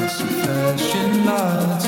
Thank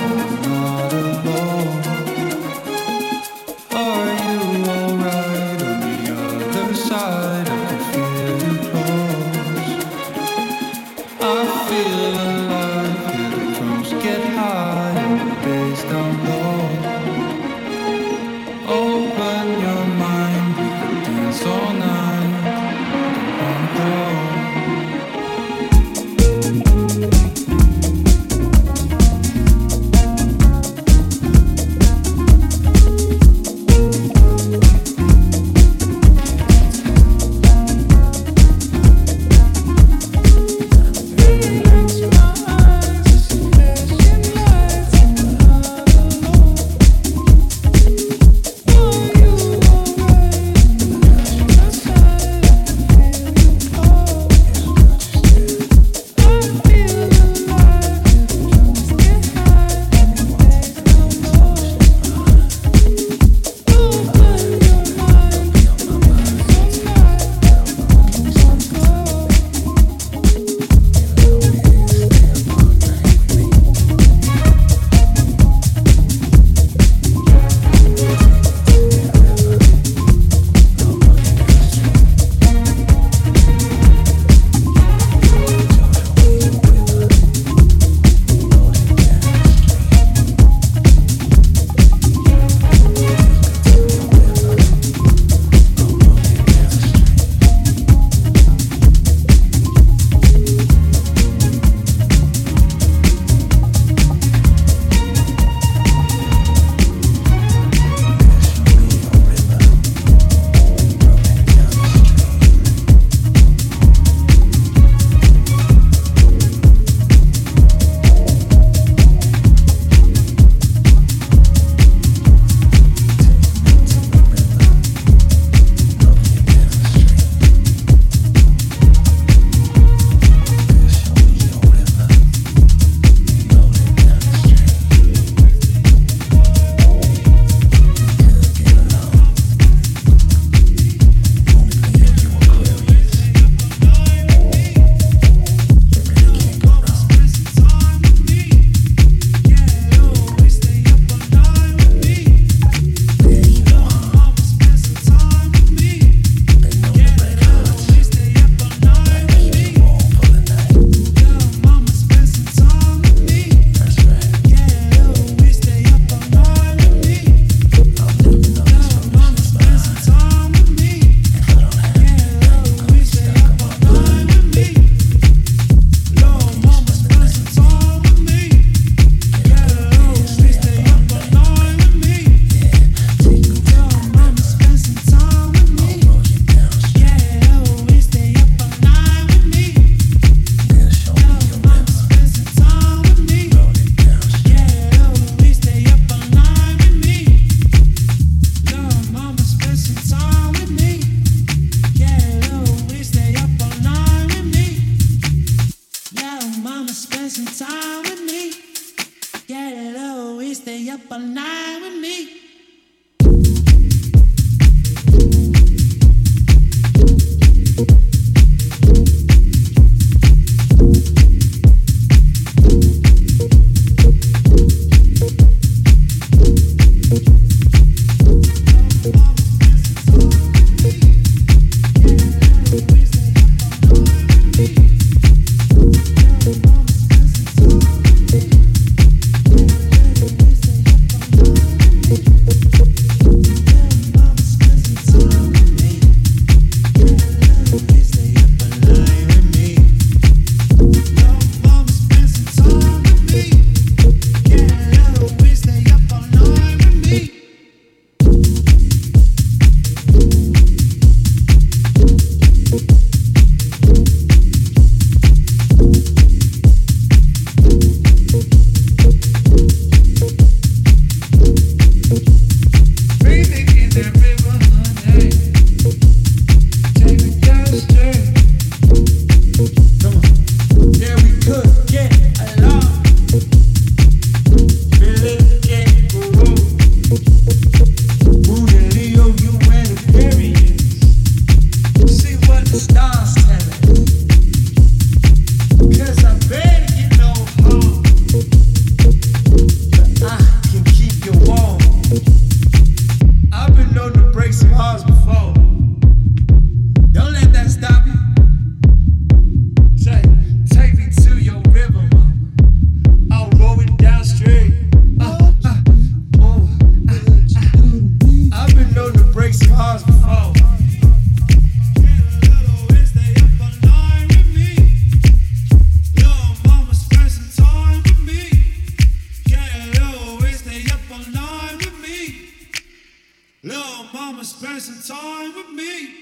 Little mama spend some time with me.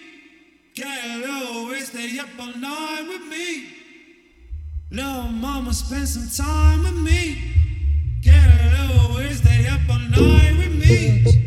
Can't always stay up all night with me. Little mama spend some time with me. Can't always stay up all night with me.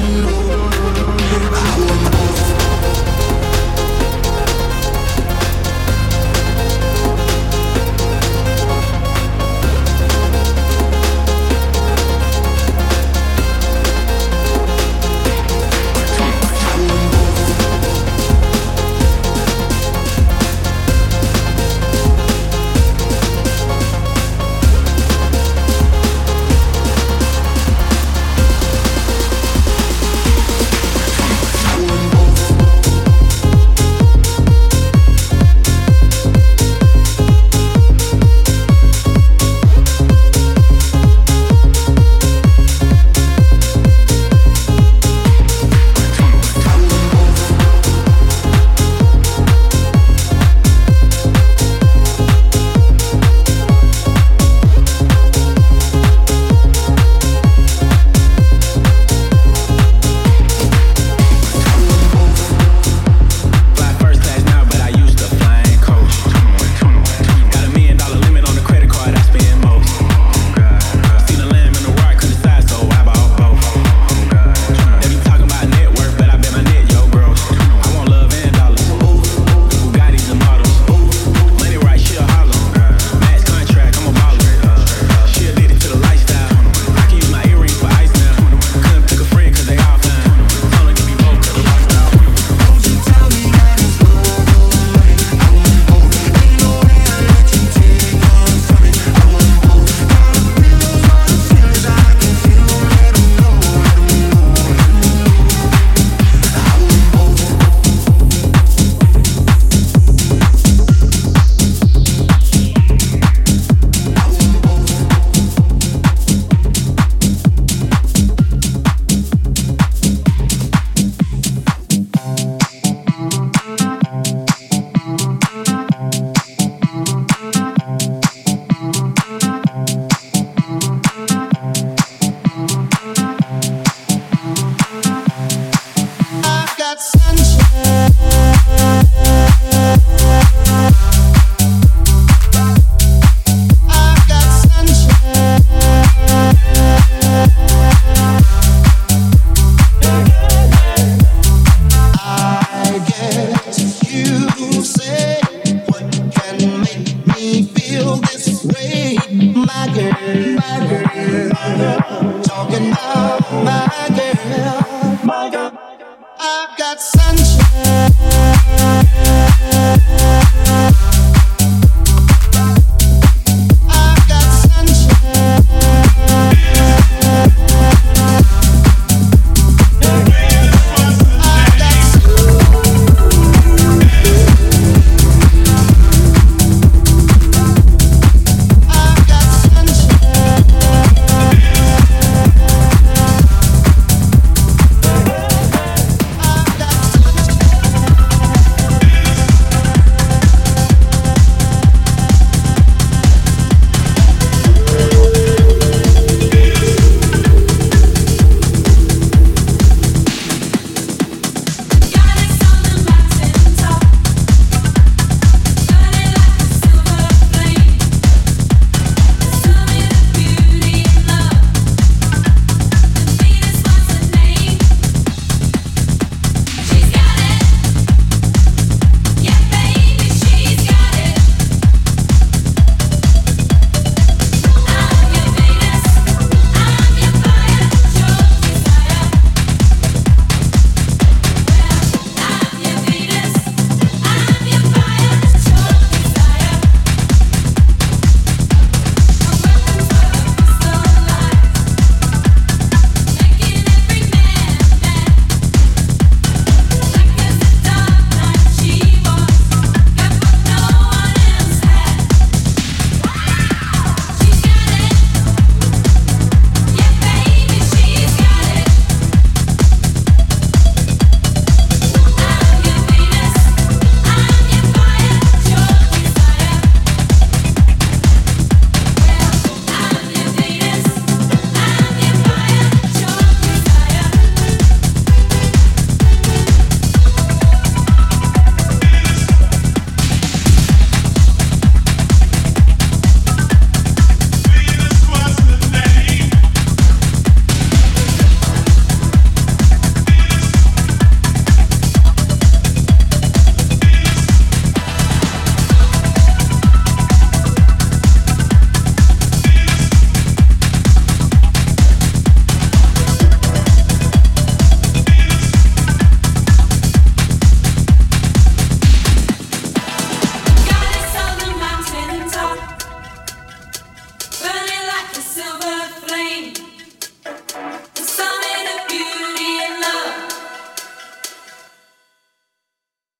The